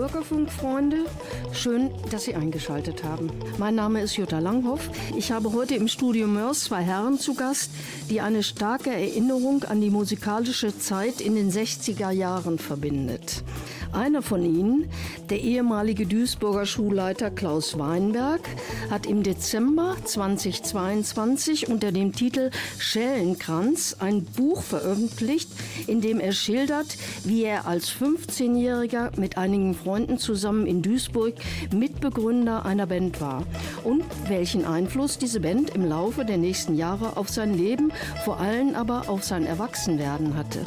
Bürgerfunkfreunde, schön, dass Sie eingeschaltet haben. Mein Name ist Jutta Langhoff. Ich habe heute im Studio Mörs zwei Herren zu Gast, die eine starke Erinnerung an die musikalische Zeit in den 60er Jahren verbindet. Einer von ihnen, der ehemalige Duisburger Schulleiter Klaus Weinberg, hat im Dezember 2022 unter dem Titel Schellenkranz ein Buch veröffentlicht, in dem er schildert, wie er als 15-Jähriger mit einigen Freunden zusammen in Duisburg Mitbegründer einer Band war und welchen Einfluss diese Band im Laufe der nächsten Jahre auf sein Leben, vor allem aber auf sein Erwachsenwerden hatte.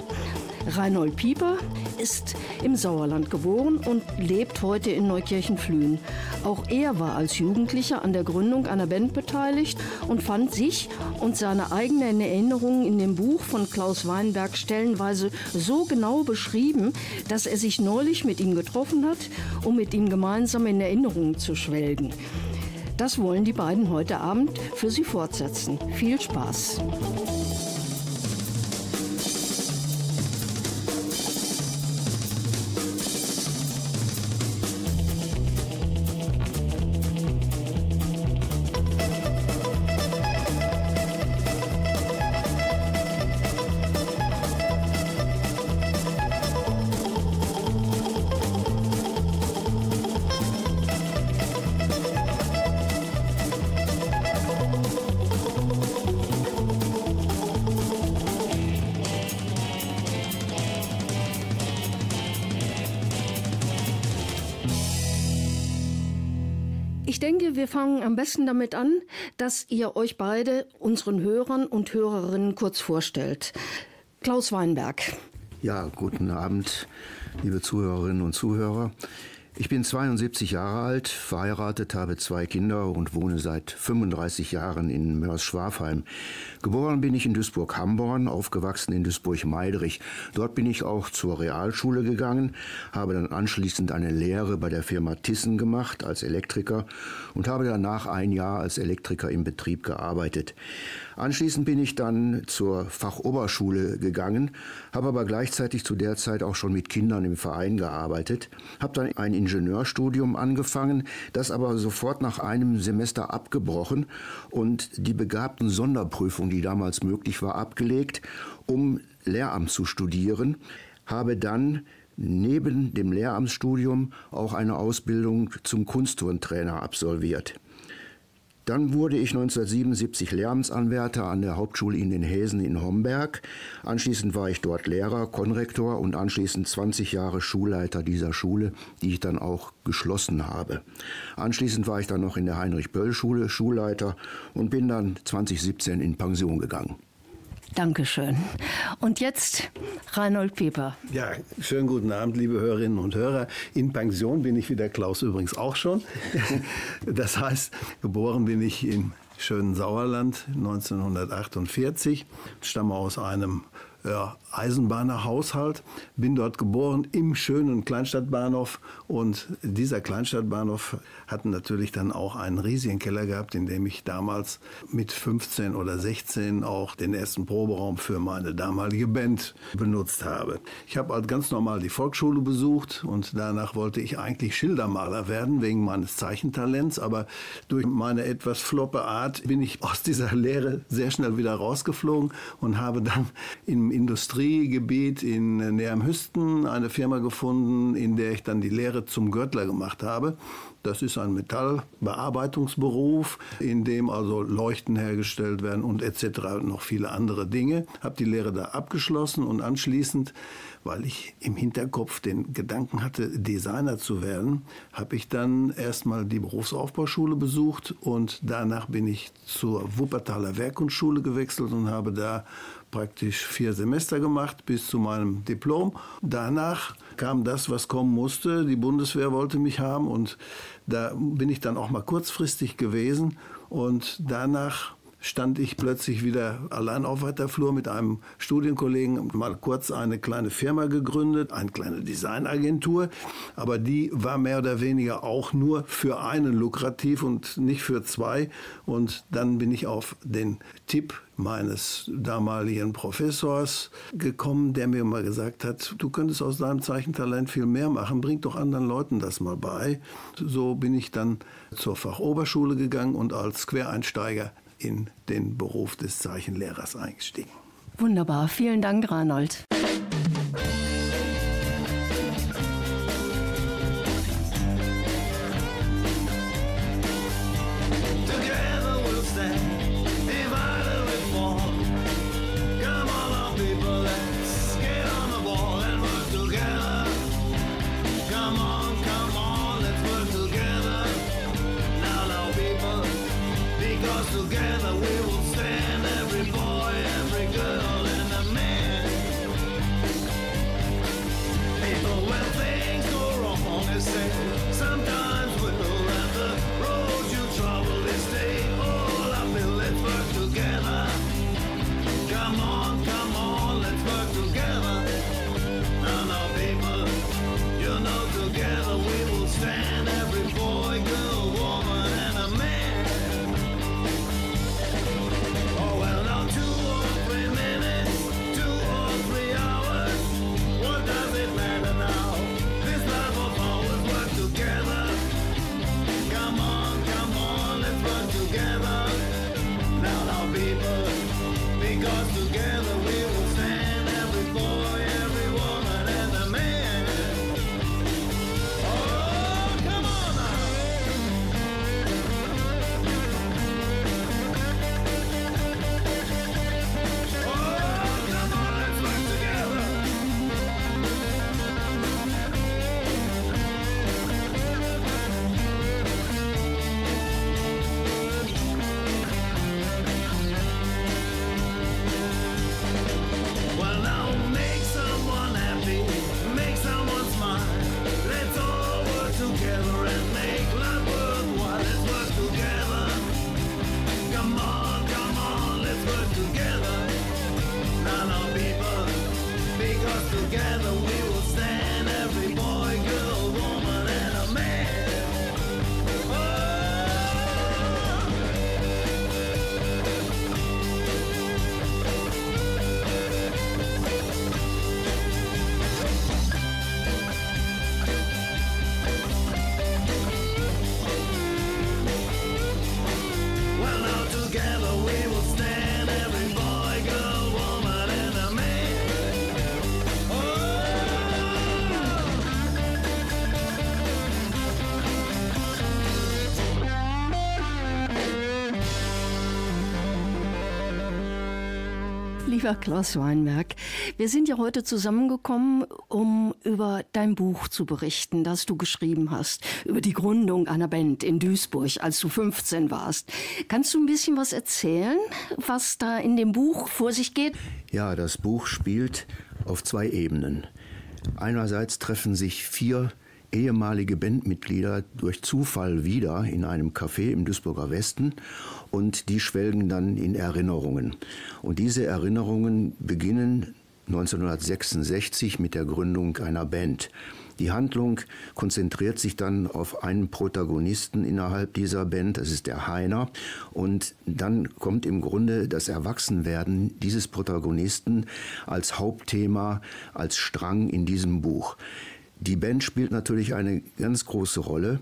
Reinhold Pieper ist im Sauerland geboren und lebt heute in Neukirchen-Flühen. Auch er war als Jugendlicher an der Gründung einer Band beteiligt und fand sich und seine eigenen Erinnerungen in dem Buch von Klaus Weinberg stellenweise so genau beschrieben, dass er sich neulich mit ihm getroffen hat, um mit ihm gemeinsam in Erinnerungen zu schwelgen. Das wollen die beiden heute Abend für Sie fortsetzen. Viel Spaß! Denke, wir fangen am besten damit an, dass ihr euch beide unseren Hörern und Hörerinnen kurz vorstellt. Klaus Weinberg. Ja, guten Abend, liebe Zuhörerinnen und Zuhörer. Ich bin 72 Jahre alt, verheiratet, habe zwei Kinder und wohne seit 35 Jahren in Mörs-Schwafheim. Geboren bin ich in Duisburg-Hamborn, aufgewachsen in Duisburg-Meidrich. Dort bin ich auch zur Realschule gegangen, habe dann anschließend eine Lehre bei der Firma Thyssen gemacht als Elektriker und habe danach ein Jahr als Elektriker im Betrieb gearbeitet. Anschließend bin ich dann zur Fachoberschule gegangen, habe aber gleichzeitig zu der Zeit auch schon mit Kindern im Verein gearbeitet, habe dann ein Ingenieurstudium angefangen, das aber sofort nach einem Semester abgebrochen und die begabten Sonderprüfung, die damals möglich war, abgelegt, um Lehramt zu studieren, habe dann neben dem Lehramtsstudium auch eine Ausbildung zum Kunstturntrainer absolviert. Dann wurde ich 1977 Lehramtsanwärter an der Hauptschule in den Häsen in Homberg. Anschließend war ich dort Lehrer, Konrektor und anschließend 20 Jahre Schulleiter dieser Schule, die ich dann auch geschlossen habe. Anschließend war ich dann noch in der Heinrich-Böll-Schule Schulleiter und bin dann 2017 in Pension gegangen. Dankeschön. Und jetzt Reinhold Pieper. Ja, schönen guten Abend, liebe Hörerinnen und Hörer. In Pension bin ich wie der Klaus übrigens auch schon. Das heißt, geboren bin ich im schönen Sauerland 1948, stamme aus einem ja, Eisenbahnerhaushalt, bin dort geboren im schönen Kleinstadtbahnhof. Und dieser Kleinstadtbahnhof hat natürlich dann auch einen riesigen Keller gehabt, in dem ich damals mit 15 oder 16 auch den ersten Proberaum für meine damalige Band benutzt habe. Ich habe halt ganz normal die Volksschule besucht und danach wollte ich eigentlich Schildermaler werden wegen meines Zeichentalents, aber durch meine etwas floppe Art bin ich aus dieser Lehre sehr schnell wieder rausgeflogen und habe dann im Industriegebiet in Nähermhüsten eine Firma gefunden, in der ich dann die Lehre zum Gürtler gemacht habe. Das ist ein Metallbearbeitungsberuf, in dem also Leuchten hergestellt werden und etc. und noch viele andere Dinge. Habe die Lehre da abgeschlossen und anschließend, weil ich im Hinterkopf den Gedanken hatte, Designer zu werden, habe ich dann erstmal die Berufsaufbauschule besucht und danach bin ich zur Wuppertaler Werkkunstschule gewechselt und habe da praktisch vier Semester gemacht bis zu meinem Diplom. Danach kam das, was kommen musste. Die Bundeswehr wollte mich haben und da bin ich dann auch mal kurzfristig gewesen und danach stand ich plötzlich wieder allein auf weiter Flur mit einem Studienkollegen, mal kurz eine kleine Firma gegründet, eine kleine Designagentur, aber die war mehr oder weniger auch nur für einen lukrativ und nicht für zwei. Und dann bin ich auf den Tipp meines damaligen Professors gekommen, der mir mal gesagt hat, du könntest aus deinem Zeichentalent viel mehr machen, bring doch anderen Leuten das mal bei. So bin ich dann zur Fachoberschule gegangen und als Quereinsteiger in den Beruf des Zeichenlehrers eingestiegen. Wunderbar, vielen Dank, Reinhold. Lieber Klaus Weinberg, wir sind ja heute zusammengekommen, um über dein Buch zu berichten, das du geschrieben hast, über die Gründung einer Band in Duisburg, als du 15 warst. Kannst du ein bisschen was erzählen, was da in dem Buch vor sich geht? Ja, das Buch spielt auf zwei Ebenen. Einerseits treffen sich vier ehemalige Bandmitglieder durch Zufall wieder in einem Café im Duisburger Westen und die schwelgen dann in Erinnerungen. Und diese Erinnerungen beginnen 1966 mit der Gründung einer Band. Die Handlung konzentriert sich dann auf einen Protagonisten innerhalb dieser Band, das ist der Heiner. Und dann kommt im Grunde das Erwachsenwerden dieses Protagonisten als Hauptthema, als Strang in diesem Buch. Die Band spielt natürlich eine ganz große Rolle.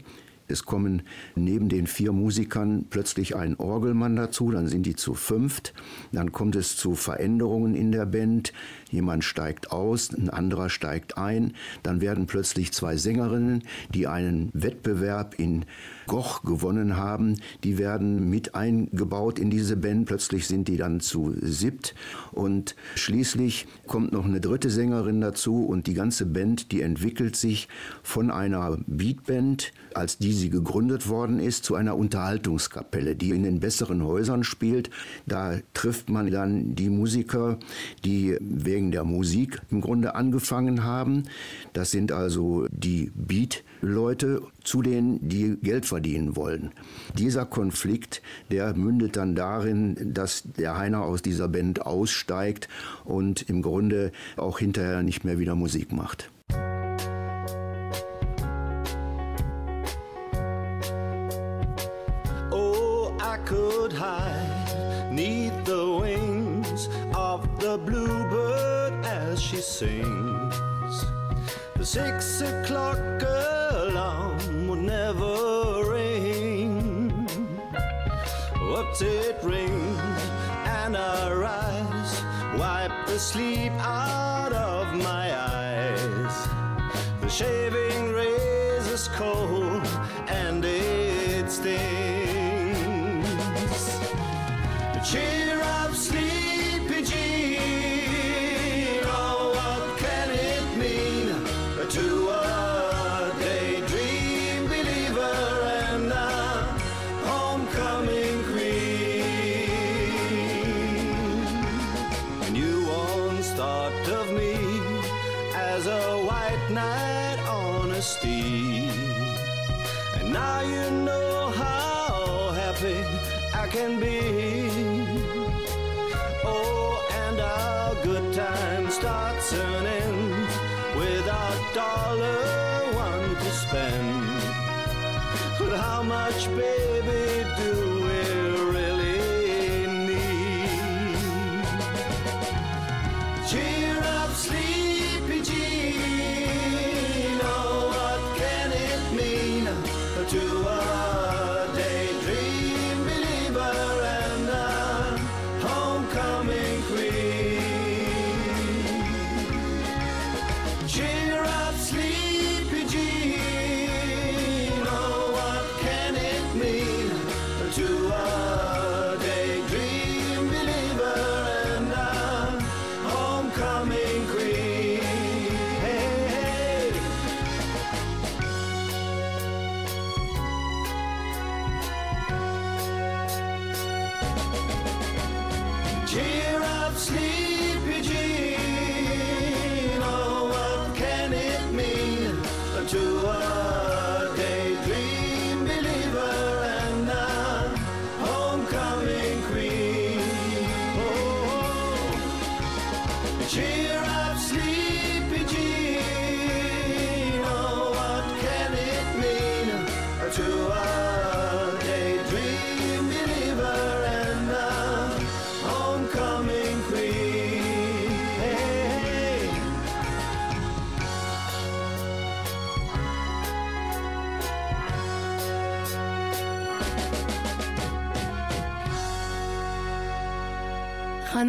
Es kommen neben den vier Musikern plötzlich ein Orgelmann dazu, dann sind die zu fünft. Dann kommt es zu Veränderungen in der Band. Jemand steigt aus, ein anderer steigt ein. Dann werden plötzlich zwei Sängerinnen, die einen Wettbewerb in Goch gewonnen haben, die werden mit eingebaut in diese Band. Plötzlich sind die dann zu siebt. Und schließlich kommt noch eine dritte Sängerin dazu und die ganze Band, die entwickelt sich von einer Beatband, als die sie gegründet worden ist, zu einer Unterhaltungskapelle, die in den besseren Häusern spielt. Da trifft man dann die Musiker, die wegen der Musik im Grunde angefangen haben. Das sind also die Beat-Leute zu denen, die Geld verdienen wollen. Dieser Konflikt, der mündet dann darin, dass der Heiner aus dieser Band aussteigt und im Grunde auch hinterher nicht mehr wieder Musik macht. Sings. The six o'clock alarm would never ring. Whoops, it rings, and I rise, wipe the sleep out of my eyes. The shaving razor's cold,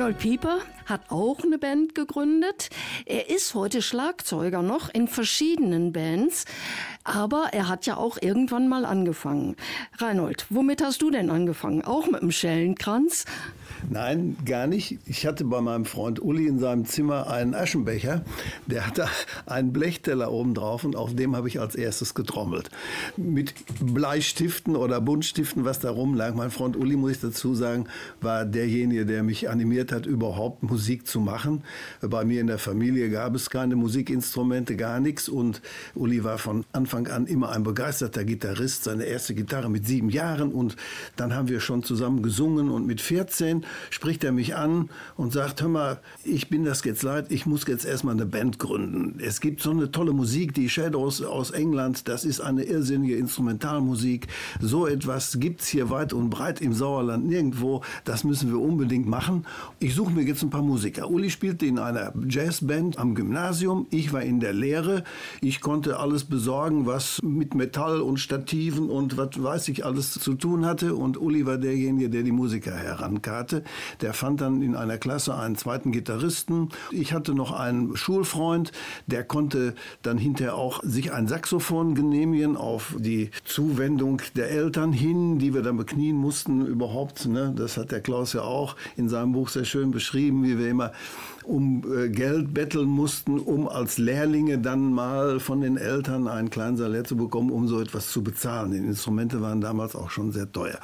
Reinhold Pieper hat auch eine Band gegründet. Er ist heute Schlagzeuger noch in verschiedenen Bands, aber er hat ja auch irgendwann mal angefangen. Reinhold, womit hast du denn angefangen? Auch mit dem Schellenkranz? Nein, gar nicht. Ich hatte bei meinem Freund Uli in seinem Zimmer einen Aschenbecher. Der hatte einen Blechteller oben drauf und auf dem habe ich als erstes getrommelt. Mit Bleistiften oder Buntstiften, was da rumlag. Mein Freund Uli, muss ich dazu sagen, war derjenige, der mich animiert hat, überhaupt Musik zu machen. Bei mir in der Familie gab es keine Musikinstrumente, gar nichts. Und Uli war von Anfang an immer ein begeisterter Gitarrist. Seine erste Gitarre mit sieben Jahren. Und dann haben wir schon zusammen gesungen. Und mit 14 spricht er mich an und sagt, hör mal, ich bin das jetzt leid, ich muss jetzt erstmal eine Band gründen. Es gibt so eine tolle Musik, die Shadows aus England, das ist eine irrsinnige Instrumentalmusik. So etwas gibt's hier weit und breit im Sauerland nirgendwo. Das müssen wir unbedingt machen. Ich suche mir jetzt ein paar Musiker. Uli spielte in einer Jazzband am Gymnasium. Ich war in der Lehre. Ich konnte alles besorgen, was mit Metall und Stativen und was weiß ich alles zu tun hatte. Und Uli war derjenige, der die Musiker Der fand dann in einer Klasse einen zweiten Gitarristen. Ich hatte noch einen Schulfreund, der konnte dann hinterher auch sich ein Saxophon genehmigen auf die Zuwendung der Eltern hin, die wir dann beknien mussten überhaupt. Ne? Das hat der Klaus ja auch in seinem Buch sehr schön beschrieben, wie wir immer um äh, Geld betteln mussten, um als Lehrlinge dann mal von den Eltern einen kleinen Salär zu bekommen, um so etwas zu bezahlen. Die Instrumente waren damals auch schon sehr teuer.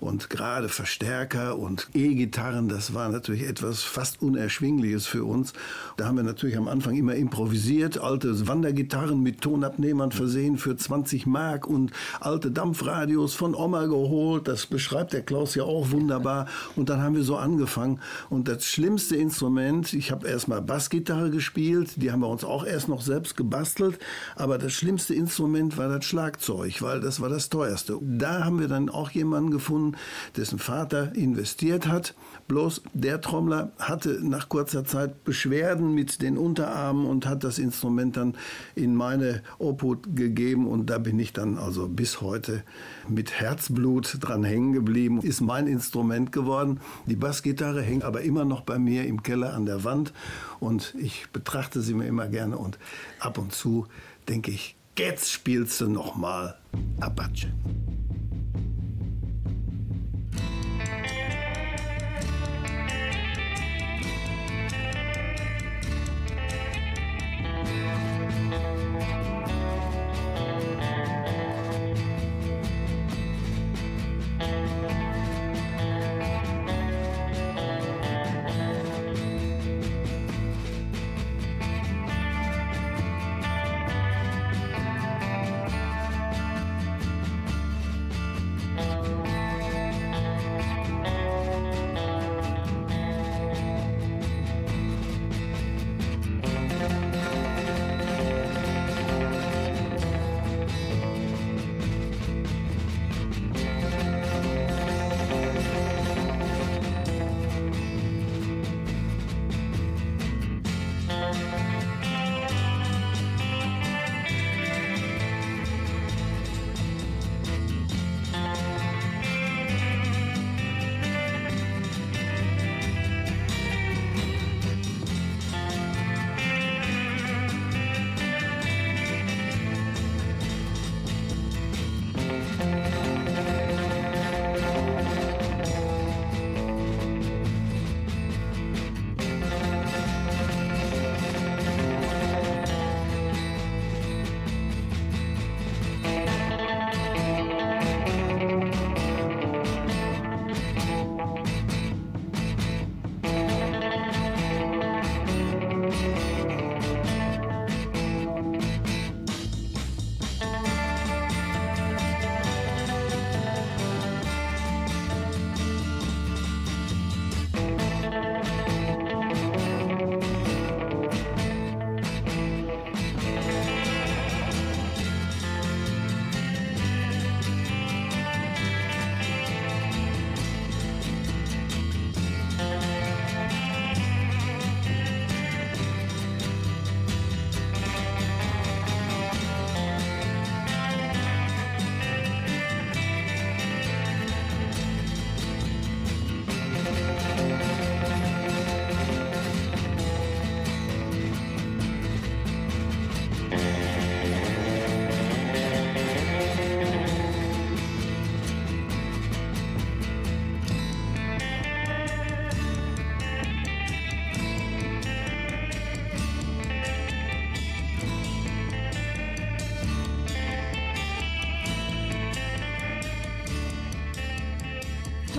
Und gerade Verstärker und E-Gitarren, das war natürlich etwas fast Unerschwingliches für uns. Da haben wir natürlich am Anfang immer improvisiert, alte Wandergitarren mit Tonabnehmern versehen für 20 Mark und alte Dampfradios von Oma geholt. Das beschreibt der Klaus ja auch wunderbar. Und dann haben wir so angefangen. Und das schlimmste Instrument, ich habe erstmal Bassgitarre gespielt, die haben wir uns auch erst noch selbst gebastelt. Aber das schlimmste Instrument war das Schlagzeug, weil das war das teuerste. Da haben wir dann auch jemanden gefunden, dessen Vater investiert hat. Bloß der Trommler hatte nach kurzer Zeit Beschwerden mit den Unterarmen und hat das Instrument dann in meine Obhut gegeben. Und da bin ich dann also bis heute mit Herzblut dran hängen geblieben. Ist mein Instrument geworden. Die Bassgitarre hängt aber immer noch bei mir im Keller an der Wand. Und ich betrachte sie mir immer gerne. Und ab und zu denke ich, jetzt spielst du noch mal Apache.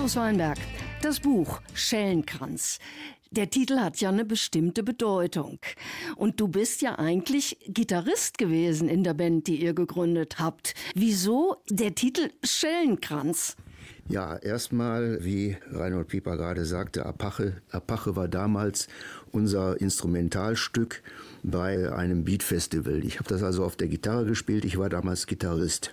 Klaus Weinberg, das Buch Schellenkranz. Der Titel hat ja eine bestimmte Bedeutung. Und du bist ja eigentlich Gitarrist gewesen in der Band, die ihr gegründet habt. Wieso der Titel Schellenkranz? Ja, erstmal, wie Reinhold Pieper gerade sagte, Apache. Apache war damals unser Instrumentalstück bei einem Beat-Festival. Ich habe das also auf der Gitarre gespielt. Ich war damals Gitarrist.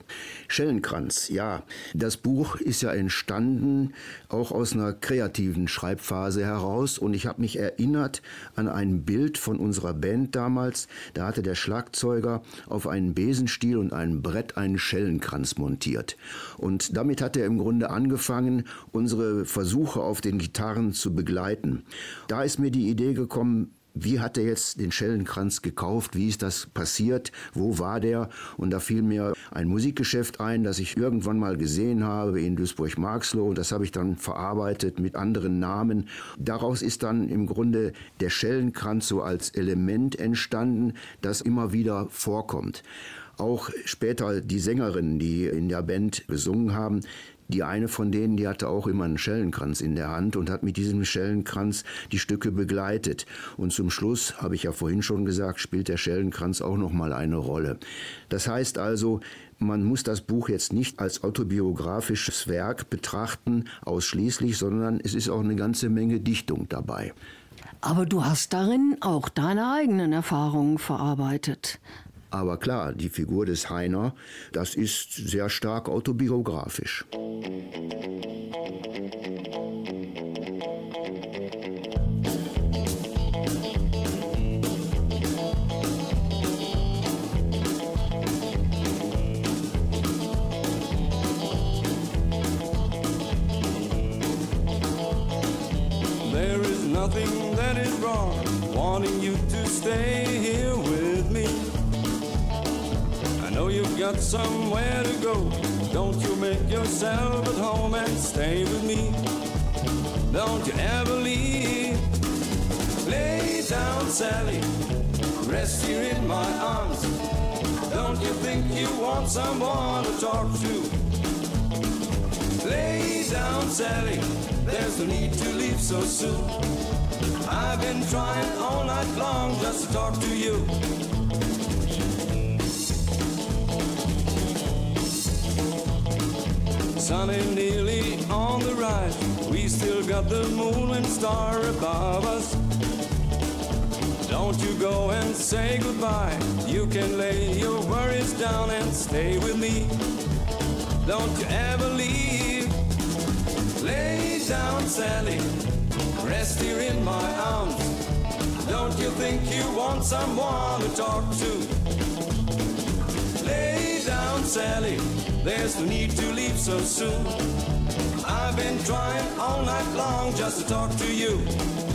Schellenkranz, ja. Das Buch ist ja entstanden auch aus einer kreativen Schreibphase heraus und ich habe mich erinnert an ein Bild von unserer Band damals. Da hatte der Schlagzeuger auf einen Besenstiel und einem Brett einen Schellenkranz montiert. Und damit hat er im Grunde angefangen, unsere Versuche auf den Gitarren zu begleiten. Da ist mir die Idee gekommen, wie hat er jetzt den Schellenkranz gekauft, wie ist das passiert, wo war der? Und da fiel mir ein Musikgeschäft ein, das ich irgendwann mal gesehen habe in Duisburg-Marxloh und das habe ich dann verarbeitet mit anderen Namen. Daraus ist dann im Grunde der Schellenkranz so als Element entstanden, das immer wieder vorkommt. Auch später die Sängerinnen, die in der Band gesungen haben, die eine von denen, die hatte auch immer einen Schellenkranz in der Hand und hat mit diesem Schellenkranz die Stücke begleitet. Und zum Schluss, habe ich ja vorhin schon gesagt, spielt der Schellenkranz auch noch mal eine Rolle. Das heißt also, man muss das Buch jetzt nicht als autobiografisches Werk betrachten, ausschließlich, sondern es ist auch eine ganze Menge Dichtung dabei. Aber du hast darin auch deine eigenen Erfahrungen verarbeitet. Aber klar, die Figur des Heiner, das ist sehr stark autobiografisch. There is nothing that is wrong wanting you to stay got somewhere to go. Don't you make yourself at home and stay with me. Don't you ever leave. Lay down, Sally. Rest here in my arms. Don't you think you want someone to talk to? Lay down, Sally. There's no need to leave so soon. I've been trying all night long just to talk to you. Sun is nearly on the rise. We still got the moon and star above us. Don't you go and say goodbye. You can lay your worries down and stay with me. Don't you ever leave. Lay down, Sally. Rest here in my arms. Don't you think you want someone to talk to? Sally. There's no need to leave so soon. I've been trying all night long just to talk to you.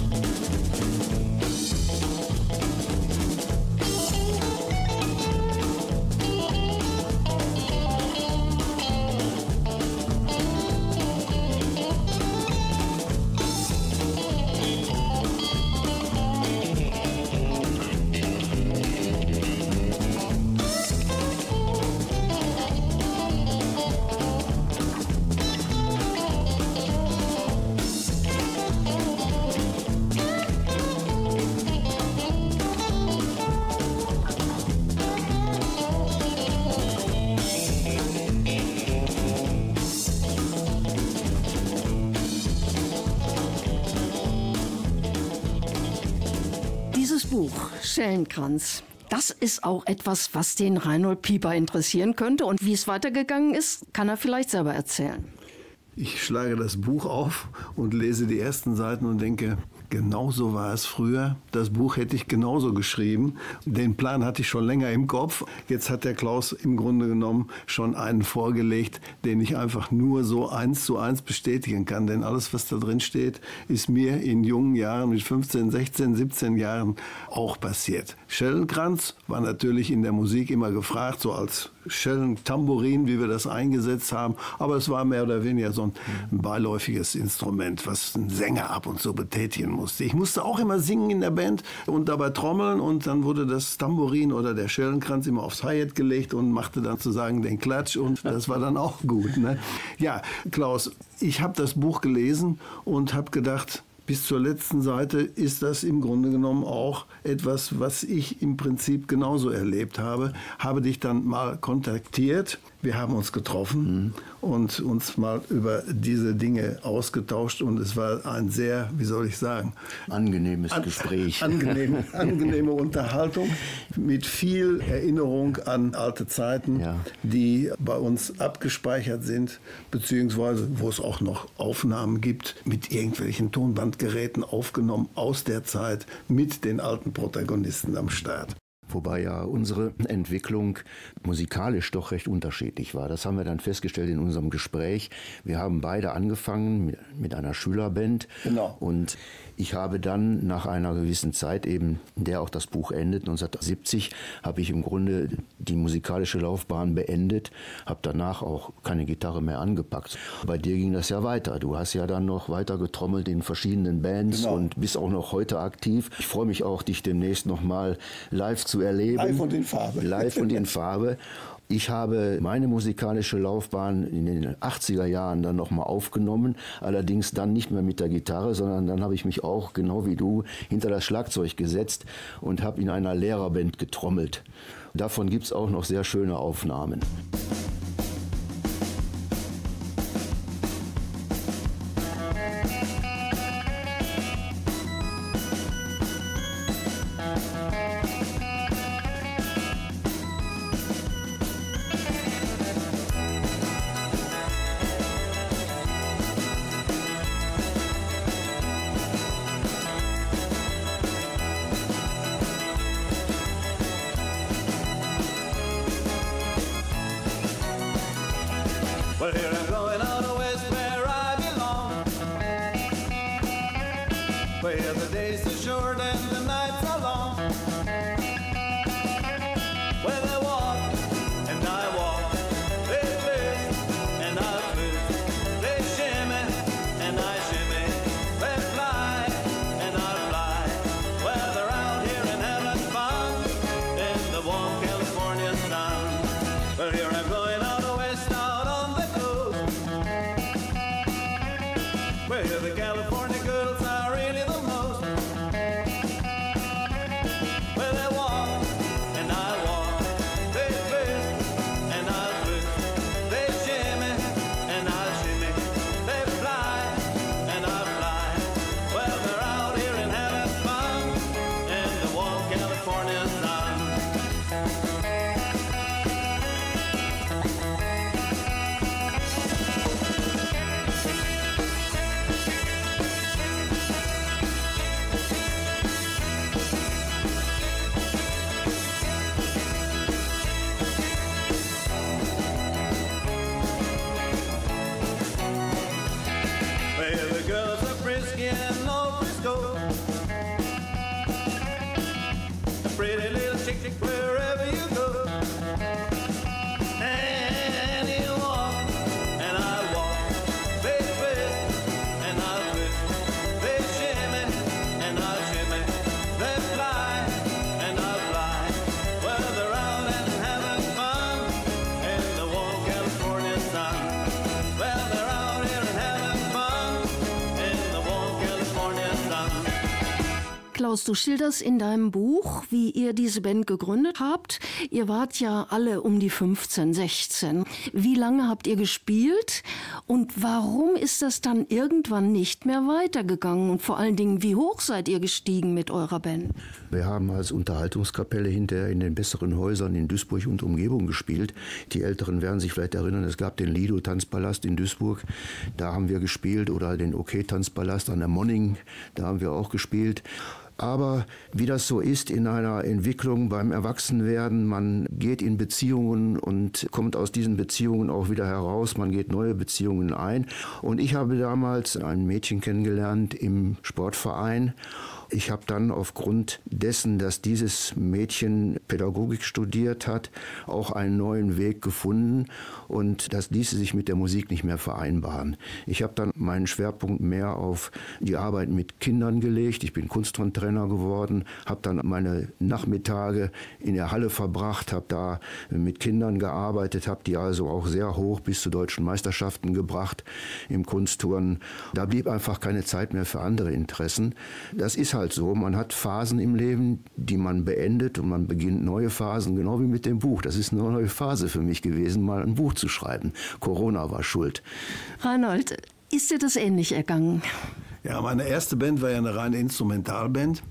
Schellenkranz, das ist auch etwas, was den Reinhold Pieper interessieren könnte. Und wie es weitergegangen ist, kann er vielleicht selber erzählen. Ich schlage das Buch auf und lese die ersten Seiten und denke, genau so war es früher. Das Buch hätte ich genauso geschrieben. Den Plan hatte ich schon länger im Kopf. Jetzt hat der Klaus im Grunde genommen schon einen vorgelegt, den ich einfach nur so eins zu eins bestätigen kann. Denn alles, was da drin steht, ist mir in jungen Jahren mit 15, 16, 17 Jahren auch passiert. Schellenkranz war natürlich in der Musik immer gefragt, so als Schellen-Tambourin, wie wir das eingesetzt haben. Aber es war mehr oder weniger so ein beiläufiges Instrument, was ein Sänger ab und zu betätigen musste. Ich musste auch immer singen in der Band und dabei trommeln und dann wurde das Tambourin oder der Schellenkranz immer aufs Hi-Hat gelegt und machte dann sozusagen den Klatsch und das war dann auch gut. Ne? Ja, Klaus, ich habe das Buch gelesen und habe gedacht, bis zur letzten Seite ist das im Grunde genommen auch etwas, was ich im Prinzip genauso erlebt habe. Habe dich dann mal kontaktiert. Wir haben uns getroffen und uns mal über diese Dinge ausgetauscht und es war ein sehr, wie soll ich sagen, Angenehmes an- Gespräch. Angenehme, angenehme Unterhaltung mit viel Erinnerung an alte Zeiten, Ja. die bei uns abgespeichert sind, beziehungsweise wo es auch noch Aufnahmen gibt mit irgendwelchen Tonbandgeräten aufgenommen aus der Zeit mit den alten Protagonisten am Start. Wobei ja unsere Entwicklung musikalisch doch recht unterschiedlich war. Das haben wir dann festgestellt in unserem Gespräch. Wir haben beide angefangen mit einer Schülerband. Genau. Und ich habe dann nach einer gewissen Zeit eben, in der auch das Buch endet, 1970, habe ich im Grunde die musikalische Laufbahn beendet, habe danach auch keine Gitarre mehr angepackt. Bei dir ging das ja weiter. Du hast ja dann noch weiter getrommelt in verschiedenen Bands Genau. und bist auch noch heute aktiv. Ich freue mich auch, dich demnächst noch mal live zu erleben. Live und in Farbe. Live und in Farbe. Ich habe meine musikalische Laufbahn in den 80er Jahren dann nochmal aufgenommen, allerdings dann nicht mehr mit der Gitarre, sondern dann habe ich mich auch, genau wie du, hinter das Schlagzeug gesetzt und habe in einer Lehrerband getrommelt. Davon gibt es auch noch sehr schöne Aufnahmen. Days are short and the nights are du schilderst in deinem Buch, wie ihr diese Band gegründet habt. Ihr wart ja alle um die 15, 16. Wie lange habt ihr gespielt und warum ist das dann irgendwann nicht mehr weitergegangen? Und vor allen Dingen, wie hoch seid ihr gestiegen mit eurer Band? Wir haben als Unterhaltungskapelle hinterher in den besseren Häusern in Duisburg und Umgebung gespielt. Die Älteren werden sich vielleicht erinnern, es gab den Lido Tanzpalast in Duisburg, da haben wir gespielt, oder den OK Tanzpalast an der Monning, da haben wir auch gespielt. Aber wie das so ist in einer Entwicklung beim Erwachsenwerden, man geht in Beziehungen und kommt aus diesen Beziehungen auch wieder heraus, man geht neue Beziehungen ein. Und ich habe damals ein Mädchen kennengelernt im Sportverein. Ich habe dann aufgrund dessen, dass dieses Mädchen Pädagogik studiert hat, auch einen neuen Weg gefunden und das ließe sich mit der Musik nicht mehr vereinbaren. Ich habe dann meinen Schwerpunkt mehr auf die Arbeit mit Kindern gelegt. Ich bin Kunsttrainer geworden, habe dann meine Nachmittage in der Halle verbracht, habe da mit Kindern gearbeitet, habe die also auch sehr hoch bis zu deutschen Meisterschaften gebracht im Kunstturnen. Da blieb einfach keine Zeit mehr für andere Interessen. Das ist halt so, man hat Phasen im Leben, die man beendet und man beginnt neue Phasen, genau wie mit dem Buch. Das ist eine neue Phase für mich gewesen, mal ein Buch zu schreiben. Corona war schuld. Reinhold, ist dir das ähnlich ergangen? Ja, meine erste Band war ja eine reine Instrumentalband.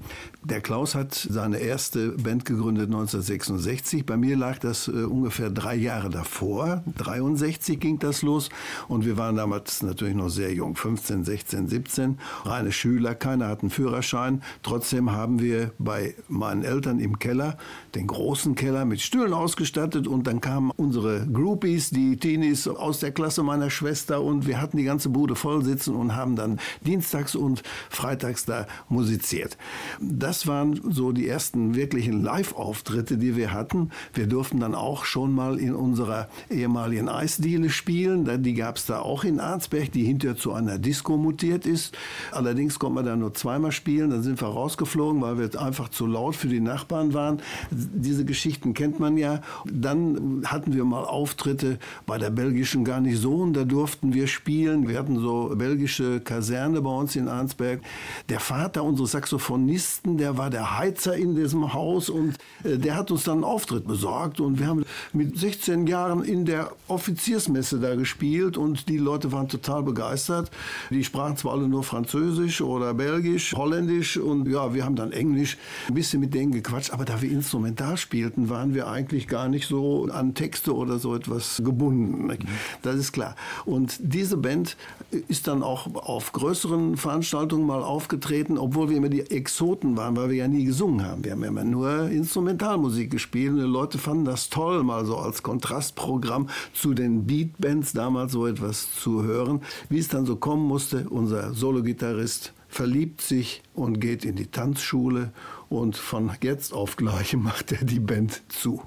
Der Klaus hat seine erste Band gegründet 1966. Bei mir lag das äh, ungefähr drei Jahre davor. 63 ging das los und wir waren damals natürlich noch sehr jung, 15, 16, 17, reine Schüler, keiner hat einen Führerschein. Trotzdem haben wir bei meinen Eltern im Keller, den großen Keller mit Stühlen ausgestattet und dann kamen unsere Groupies, die Teenies aus der Klasse meiner Schwester und wir hatten die ganze Bude voll sitzen und haben dann dienstags und freitags da musiziert. Das waren so die ersten wirklichen Live-Auftritte, die wir hatten. Wir durften dann auch schon mal in unserer ehemaligen Eisdiele spielen. Die gab es da auch in Arnsberg, die hinterher zu einer Disco mutiert ist. Allerdings konnte man da nur zweimal spielen. Dann sind wir rausgeflogen, weil wir einfach zu laut für die Nachbarn waren. Diese Geschichten kennt man ja. Dann hatten wir mal Auftritte bei der belgischen Garnison. Da durften wir spielen. Wir hatten so belgische Kaserne bei uns in Arnsberg. Der Vater unseres Saxophonisten, der war der Heizer in diesem Haus und äh, der hat uns dann einen Auftritt besorgt und wir haben mit 16 Jahren in der Offiziersmesse da gespielt und die Leute waren total begeistert. Die sprachen zwar alle nur Französisch oder Belgisch, Holländisch und ja, wir haben dann Englisch ein bisschen mit denen gequatscht, aber da wir instrumental spielten, waren wir eigentlich gar nicht so an Texte oder so etwas gebunden. Mhm. Das ist klar. Und diese Band ist dann auch auf größeren Veranstaltungen mal aufgetreten, obwohl wir immer die Exoten waren weil wir ja nie gesungen haben. Wir haben immer nur Instrumentalmusik gespielt und die Leute fanden das toll, mal so als Kontrastprogramm zu den Beatbands damals so etwas zu hören. Wie es dann so kommen musste, unser Sologitarrist verliebt sich und geht in die Tanzschule und von jetzt auf gleich macht er die Band zu.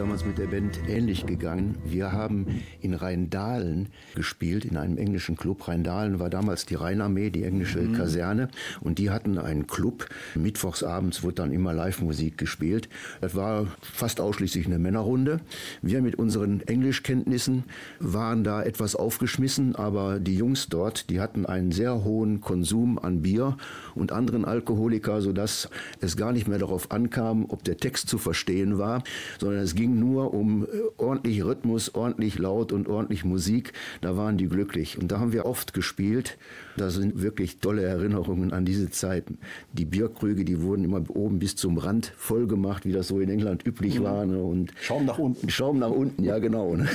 Damals mit der Band ähnlich gegangen. Wir haben in Rheindahlen gespielt, in einem englischen Club. Rheindahlen war damals die Rheinarmee, die englische mhm. Kaserne. Und die hatten einen Club. Mittwochsabends wurde dann immer Live-Musik gespielt. Das war fast ausschließlich eine Männerrunde. Wir mit unseren Englischkenntnissen waren da etwas aufgeschmissen, aber die Jungs dort, die hatten einen sehr hohen Konsum an Bier und anderen Alkoholiker, sodass es gar nicht mehr darauf ankam, ob der Text zu verstehen war, sondern sondern es ging nur um äh, ordentlich Rhythmus, ordentlich laut und ordentlich Musik. Da waren die glücklich. Und da haben wir oft gespielt. Da sind wirklich tolle Erinnerungen an diese Zeit. Die Bierkrüge, die wurden immer oben bis zum Rand voll gemacht, wie das so in England üblich mhm. war. Ne? Und Schaum nach unten. Schaum nach unten, ja genau. Ne?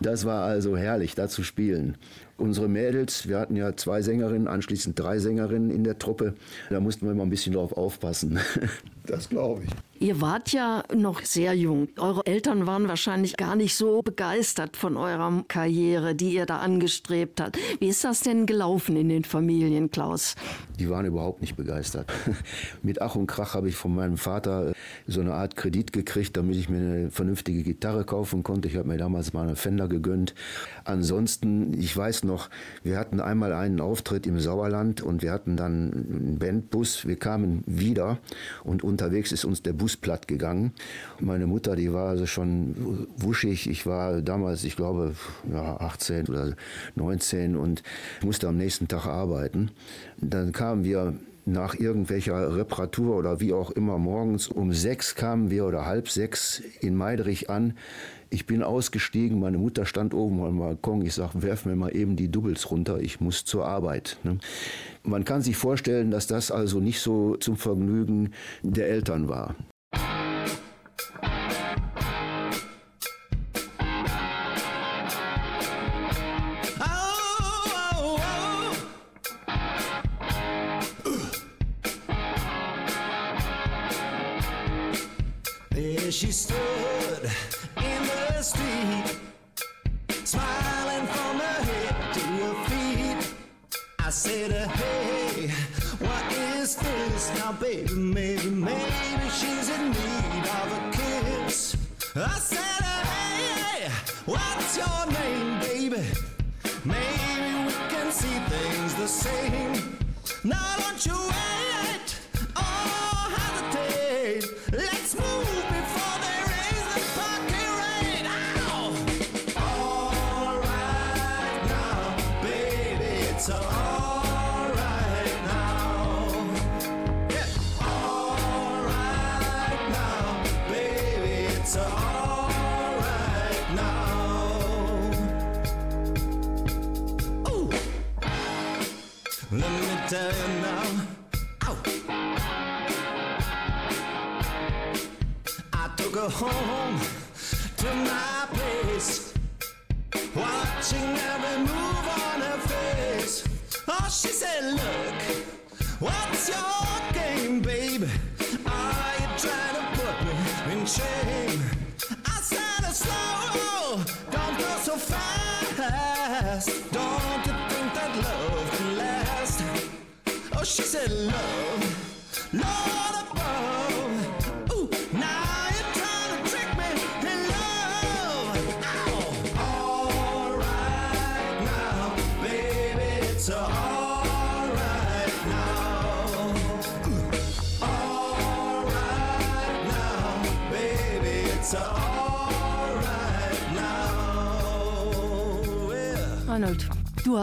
Das war also herrlich, da zu spielen. Unsere Mädels, wir hatten ja zwei Sängerinnen, anschließend drei Sängerinnen in der Truppe. Da mussten wir immer ein bisschen drauf aufpassen. Das glaube ich. Ihr wart ja noch sehr jung. Eure Eltern waren wahrscheinlich gar nicht so begeistert von eurer Karriere, die ihr da angestrebt habt. Wie ist das denn gelaufen in den Familien, Klaus? Die waren überhaupt nicht begeistert. Mit Ach und Krach habe ich von meinem Vater so eine Art Kredit gekriegt, damit ich mir eine vernünftige Gitarre kaufen konnte. Ich habe mir damals mal eine Fender gegönnt. Ansonsten, ich weiß noch, wir hatten einmal einen Auftritt im Sauerland und wir hatten dann einen Bandbus. Wir kamen wieder und unterwegs ist uns der Bus Fuß platt gegangen. Meine Mutter, die war also schon wuschig. Ich war damals, ich glaube, ja, 18 oder 19 und musste am nächsten Tag arbeiten. Dann kamen wir nach irgendwelcher Reparatur oder wie auch immer morgens um sechs kamen wir oder halb sechs in Meidrich an. Ich bin ausgestiegen, meine Mutter stand oben am Balkon. Ich sage, werf mir mal eben die Doubles runter, ich muss zur Arbeit. Ne? Man kann sich vorstellen, dass das also nicht so zum Vergnügen der Eltern war. She stood in the street, smiling from her head to her feet. I said, Hey, what is this now, baby? Maybe, maybe she's in need of a. I said, Hey, what's your name, baby? Maybe we can see things the same. Now, don't you wait or hesitate. Let's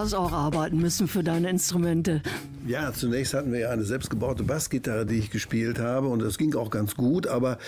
hast auch arbeiten müssen für deine Instrumente. Ja, zunächst hatten wir ja eine selbstgebaute Bassgitarre, die ich gespielt habe und das ging auch ganz gut, aber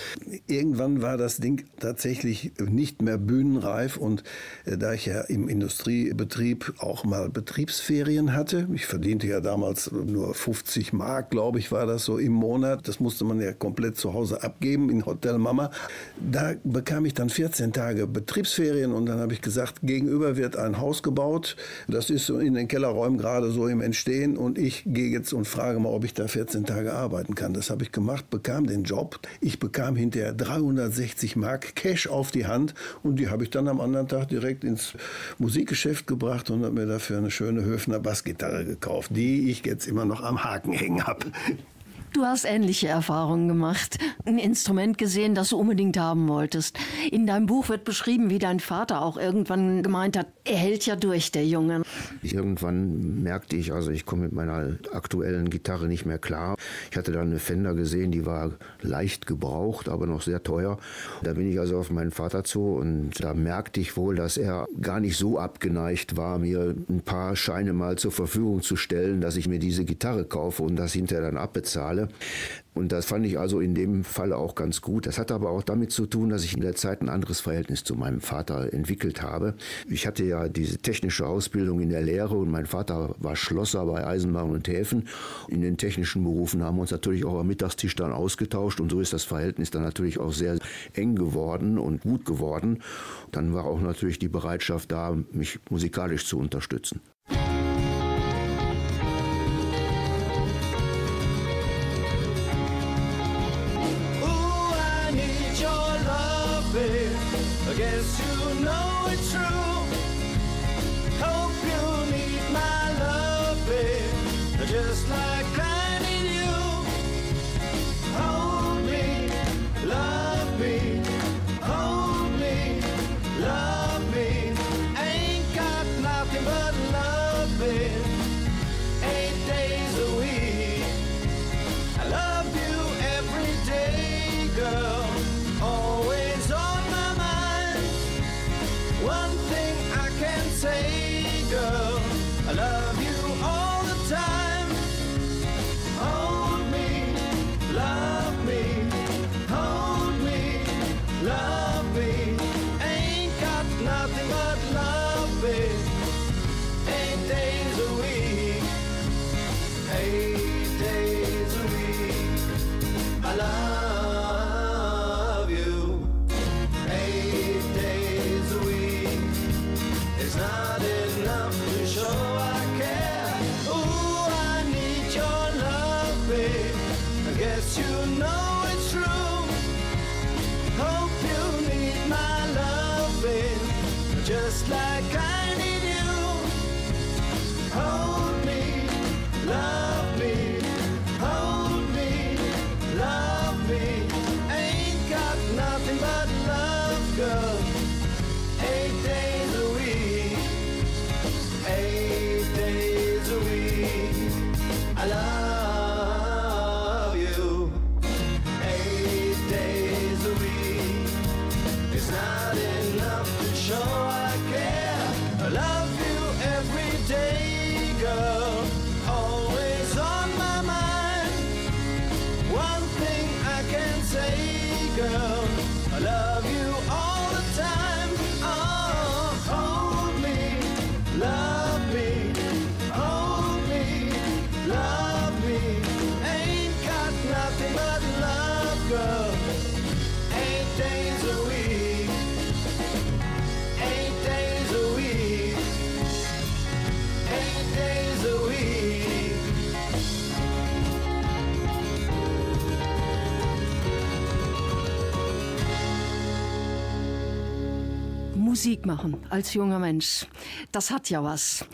irgendwann war das Ding tatsächlich nicht mehr bühnenreif und da ich ja im Industriebetrieb auch mal Betriebsferien hatte, ich verdiente ja damals nur 50 Mark, glaube ich, war das so im Monat, das musste man ja komplett zu Hause abgeben in Hotel Mama, da bekam ich dann 14 Tage Betriebsferien und dann habe ich gesagt, gegenüber wird ein Haus gebaut, das ist in den Kellerräumen gerade so im Entstehen und ich gehe jetzt und frage mal, ob ich da 14 Tage arbeiten kann. Das habe ich gemacht, bekam den Job. Ich bekam hinterher 360 Mark Cash auf die Hand und die habe ich dann am anderen Tag direkt ins Musikgeschäft gebracht und habe mir dafür eine schöne Höfner Bassgitarre gekauft, die ich jetzt immer noch am Haken hängen habe. Du hast ähnliche Erfahrungen gemacht. Ein Instrument gesehen, das du unbedingt haben wolltest. In deinem Buch wird beschrieben, wie dein Vater auch irgendwann gemeint hat, er hält ja durch, der Junge. Irgendwann merkte ich, also ich komme mit meiner aktuellen Gitarre nicht mehr klar. Ich hatte dann eine Fender gesehen, die war leicht gebraucht, aber noch sehr teuer. Da bin ich also auf meinen Vater zu und da merkte ich wohl, dass er gar nicht so abgeneigt war, mir ein paar Scheine mal zur Verfügung zu stellen, dass ich mir diese Gitarre kaufe und das hinterher dann abbezahle. Falle. Und das fand ich also in dem Fall auch ganz gut. Das hatte aber auch damit zu tun, dass ich in der Zeit ein anderes Verhältnis zu meinem Vater entwickelt habe. Ich hatte ja diese technische Ausbildung in der Lehre und mein Vater war Schlosser bei Eisenbahn und Häfen. In den technischen Berufen haben wir uns natürlich auch am Mittagstisch dann ausgetauscht und so ist das Verhältnis dann natürlich auch sehr eng geworden und gut geworden. Dann war auch natürlich die Bereitschaft da, mich musikalisch zu unterstützen. bed Musik machen als junger Mensch. Das hat ja was.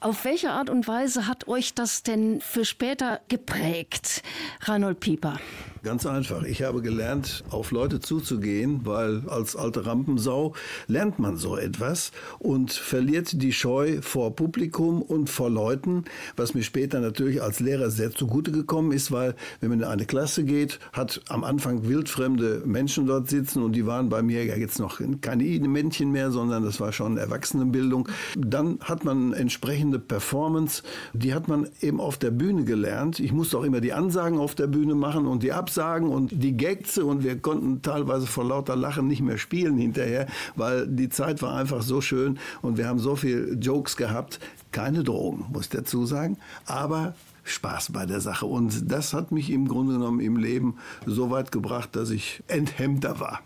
Auf welche Art und Weise hat euch das denn für später geprägt, Reinhold Pieper? Ganz einfach. Ich habe gelernt, auf Leute zuzugehen, weil als alte Rampensau lernt man so etwas und verliert die Scheu vor Publikum und vor Leuten, was mir später natürlich als Lehrer sehr zugute gekommen ist, weil wenn man in eine Klasse geht, hat am Anfang wildfremde Menschen dort sitzen und die waren bei mir ja jetzt noch keine Männchen mehr, sondern das war schon Erwachsenenbildung. Dann hat man entsprechende Performance, die hat man eben auf der Bühne gelernt. Ich musste auch immer die Ansagen auf der Bühne machen und die Absagen sagen und die Gagze und wir konnten teilweise vor lauter Lachen nicht mehr spielen hinterher, weil die Zeit war einfach so schön und wir haben so viel Jokes gehabt. Keine Drogen, muss ich dazu sagen, aber Spaß bei der Sache. Und das hat mich im Grunde genommen im Leben so weit gebracht, dass ich enthemmter war.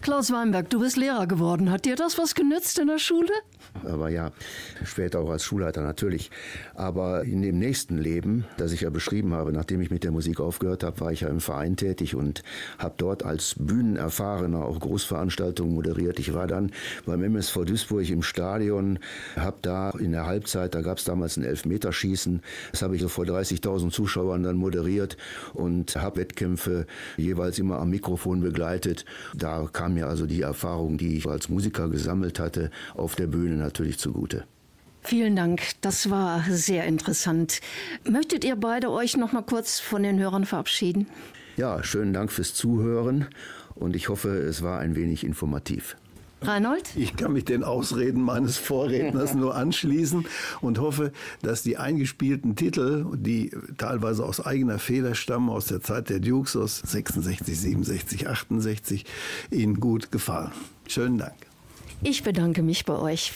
Klaus Weinberg, du bist Lehrer geworden. Hat dir das was genützt in der Schule? aber ja, später auch als Schulleiter natürlich. Aber in dem nächsten Leben, das ich ja beschrieben habe, nachdem ich mit der Musik aufgehört habe, war ich ja im Verein tätig und habe dort als Bühnenerfahrener auch Großveranstaltungen moderiert. Ich war dann beim MSV Duisburg im Stadion, habe da in der Halbzeit, da gab es damals ein Elfmeterschießen, das habe ich so vor 30.000 Zuschauern dann moderiert und habe Wettkämpfe jeweils immer am Mikrofon begleitet. Da kam mir also die Erfahrung, die ich als Musiker gesammelt hatte, auf der Bühne natürlich zugute. Vielen Dank, das war sehr interessant. Möchtet ihr beide euch noch mal kurz von den Hörern verabschieden? Ja, schönen Dank fürs Zuhören und ich hoffe, es war ein wenig informativ. Reinhold? Ich kann mich den Ausreden meines Vorredners nur anschließen und hoffe, dass die eingespielten Titel, die teilweise aus eigener Feder stammen, aus der Zeit der Dukes aus 66, 67, 68, Ihnen gut gefallen. Schönen Dank. Ich bedanke mich bei euch.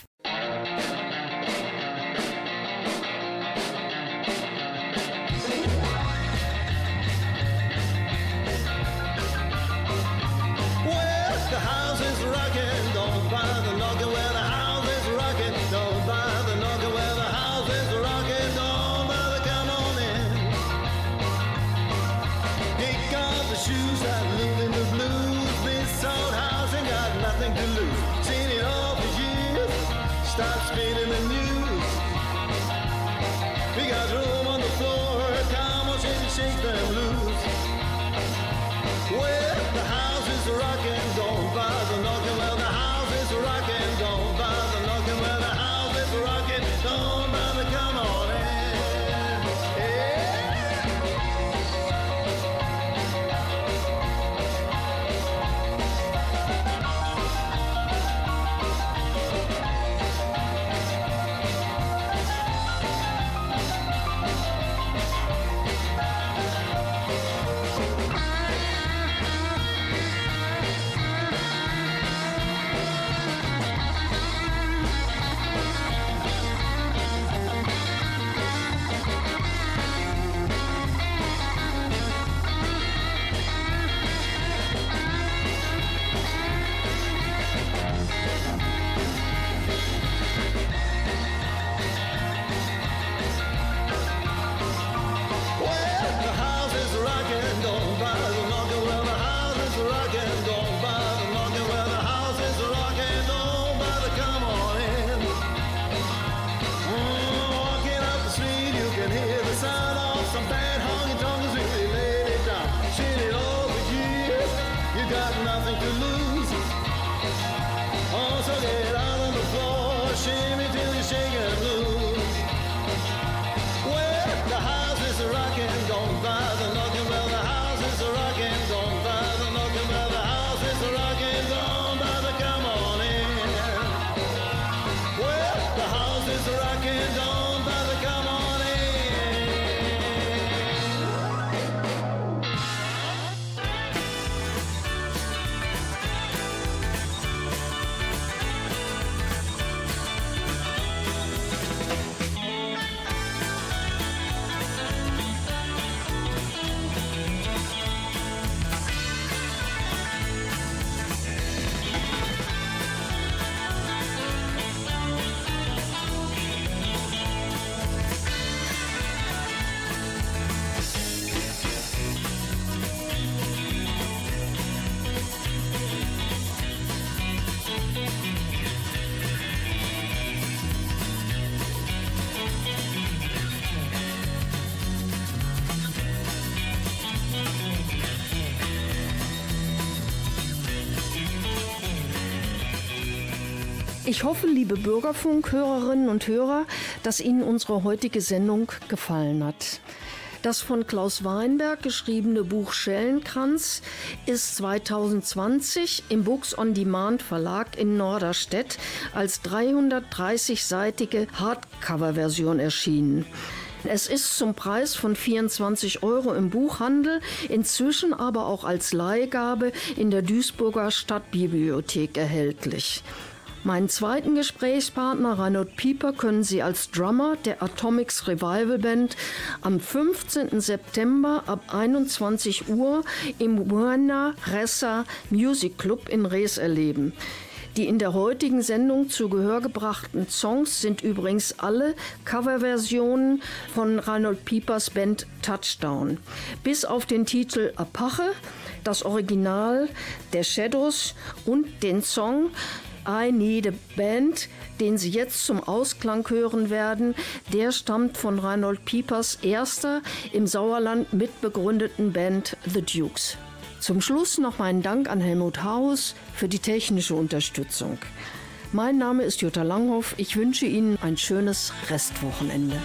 Ich hoffe, liebe Bürgerfunk-Hörerinnen und Hörer, dass Ihnen unsere heutige Sendung gefallen hat. Das von Klaus Weinberg geschriebene Buch Schellenkranz ist 2020 im Books on Demand Verlag in Norderstedt als 330-seitige Hardcover-Version erschienen. Es ist zum Preis von 24 Euro im Buchhandel, inzwischen aber auch als Leihgabe in der Duisburger Stadtbibliothek erhältlich. Meinen zweiten Gesprächspartner Reinhold Pieper können Sie als Drummer der Atomics Revival Band am 15. September ab 21 Uhr im Buena Ressa Music Club in Rees erleben. Die in der heutigen Sendung zu Gehör gebrachten Songs sind übrigens alle Coverversionen von Reinhold Piepers Band Touchdown. Bis auf den Titel Apache, das Original der Shadows und den Song I Need a Band, den Sie jetzt zum Ausklang hören werden, der stammt von Reinhold Piepers erster im Sauerland mitbegründeten Band The Dukes. Zum Schluss noch meinen Dank an Helmut Haus für die technische Unterstützung. Mein Name ist Jutta Langhoff. Ich wünsche Ihnen ein schönes Restwochenende.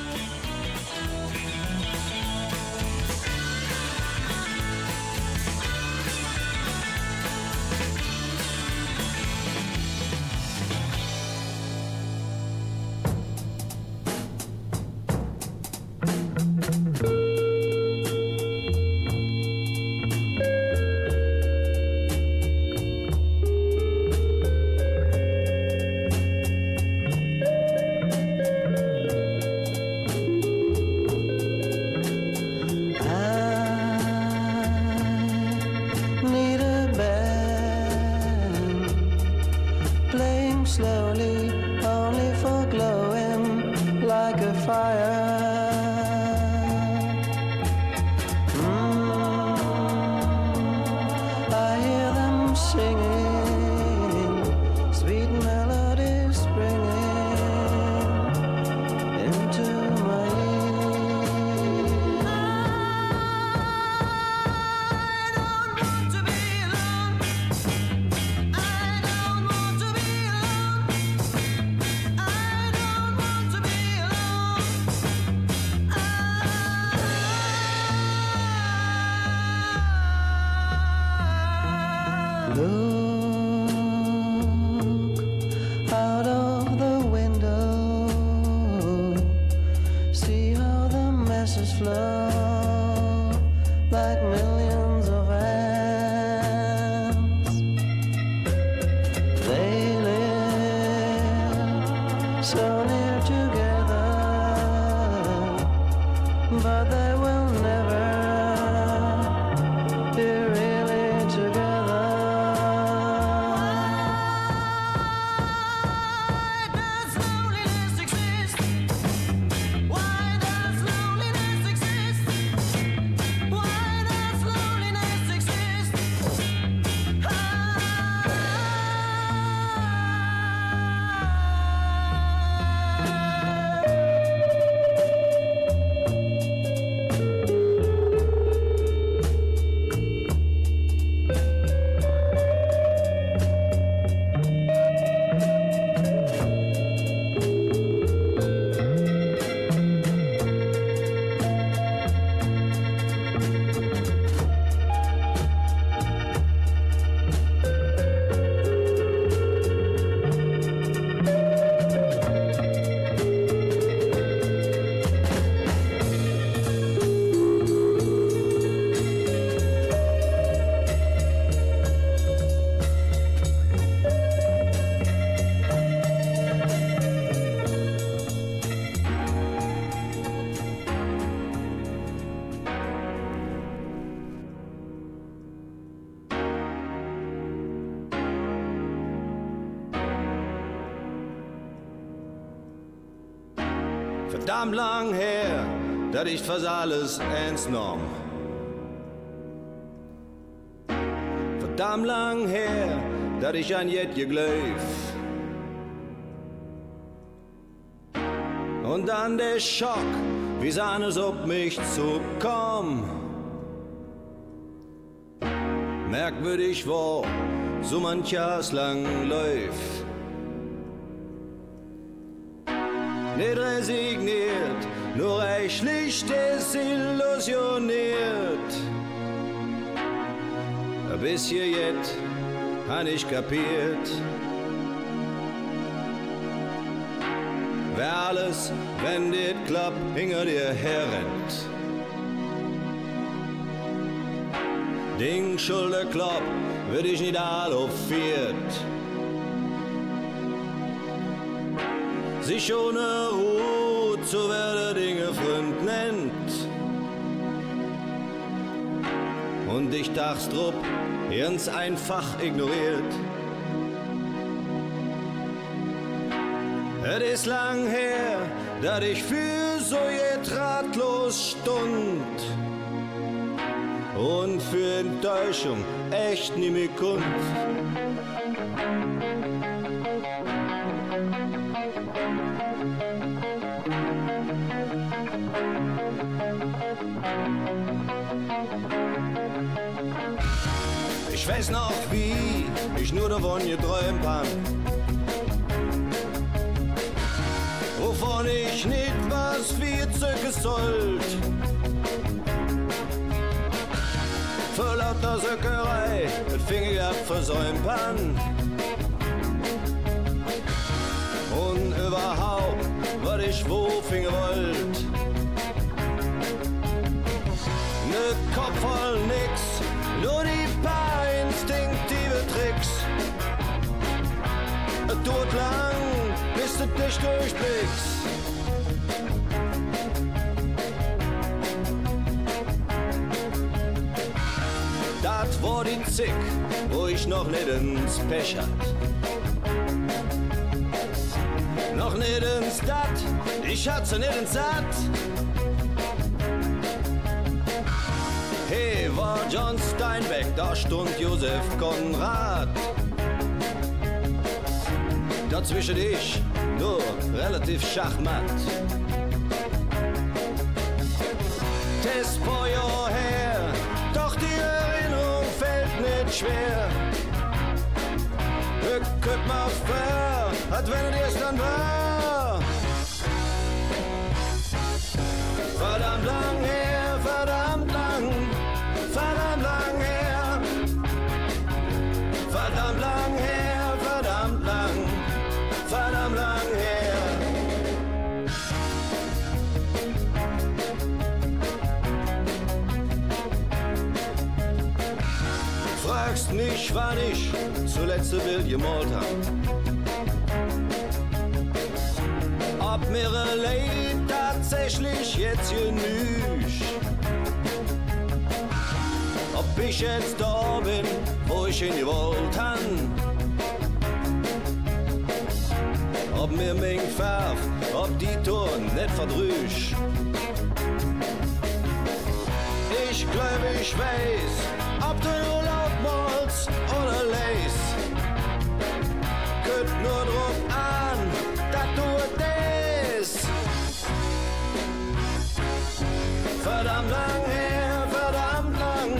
Verdammt lang her, dat ich fast alles ernst nahm. Verdammt lang her, dat ich an jet gegläuf. Und dann der Schock, wie sahn es ob mich zu kommen. Merkwürdig war, so manches lang läuft. Nicht resigniert, nur reichlich desillusioniert. Bis hier jetzt han ich kapiert. Wer alles, wenn dit klappt, hinter dir herrennt. Ding Schulter klopp, wird ich nicht all sich ohne Ruhe zu werden Dinge Freund nennt. Und ich Dachstrupp ganz einfach ignoriert. Es ist lang her, dass ich für so jet ratlos stund und für Enttäuschung echt nie mehr kund. Weiß noch, wie ich nur davon geträumt hab. Wovon ich nicht was viel zöcke sollt. Für lauter Söckerei, mit Finger versäumt han. Und überhaupt, was ich wo finger wollt. Ne Kopf voll nix, Es dauert lang, bis du dich durchblickst. Das war die Zick, wo ich noch ins Pech hat. Noch ins Dat, ich nicht ins Satt. Hey, war John Steinbeck, da stund Josef Konrad. Dazwischen ich nur relativ schachmatt. Test vor Jahr her, doch die Erinnerung fällt nicht schwer. Guck mal fair, als wenn es dann war. Wann ich zuletzt gemalt hab. Ob mir Leid tatsächlich jetzt genügt. Ob ich jetzt da bin, wo ich hin gewollt han. Ob mir mein Farb, ob die Ton nicht verdrüsch. Ich glaube, ich weiß, Verdammt lang her, verdammt lang,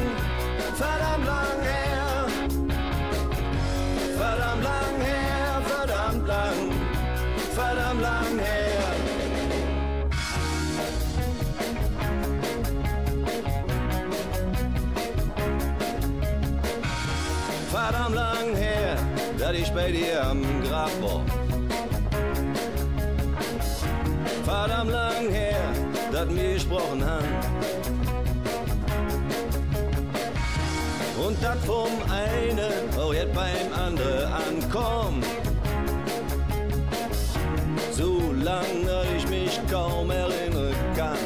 verdammt lang her. Verdammt lang her, verdammt lang, verdammt lang her. verdammt lang her, dass ich bei dir am Grab war. Verdammt lang her, dass wir gesprochen haben. Und das vom einen auch jetzt beim anderen ankommt. So lang, dass ich mich kaum erinnern kann.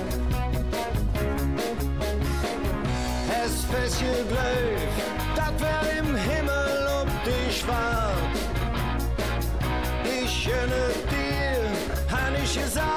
Es festje gleich, dat wer im Himmel um dich wart. Ich schöne dir, han ich gesagt.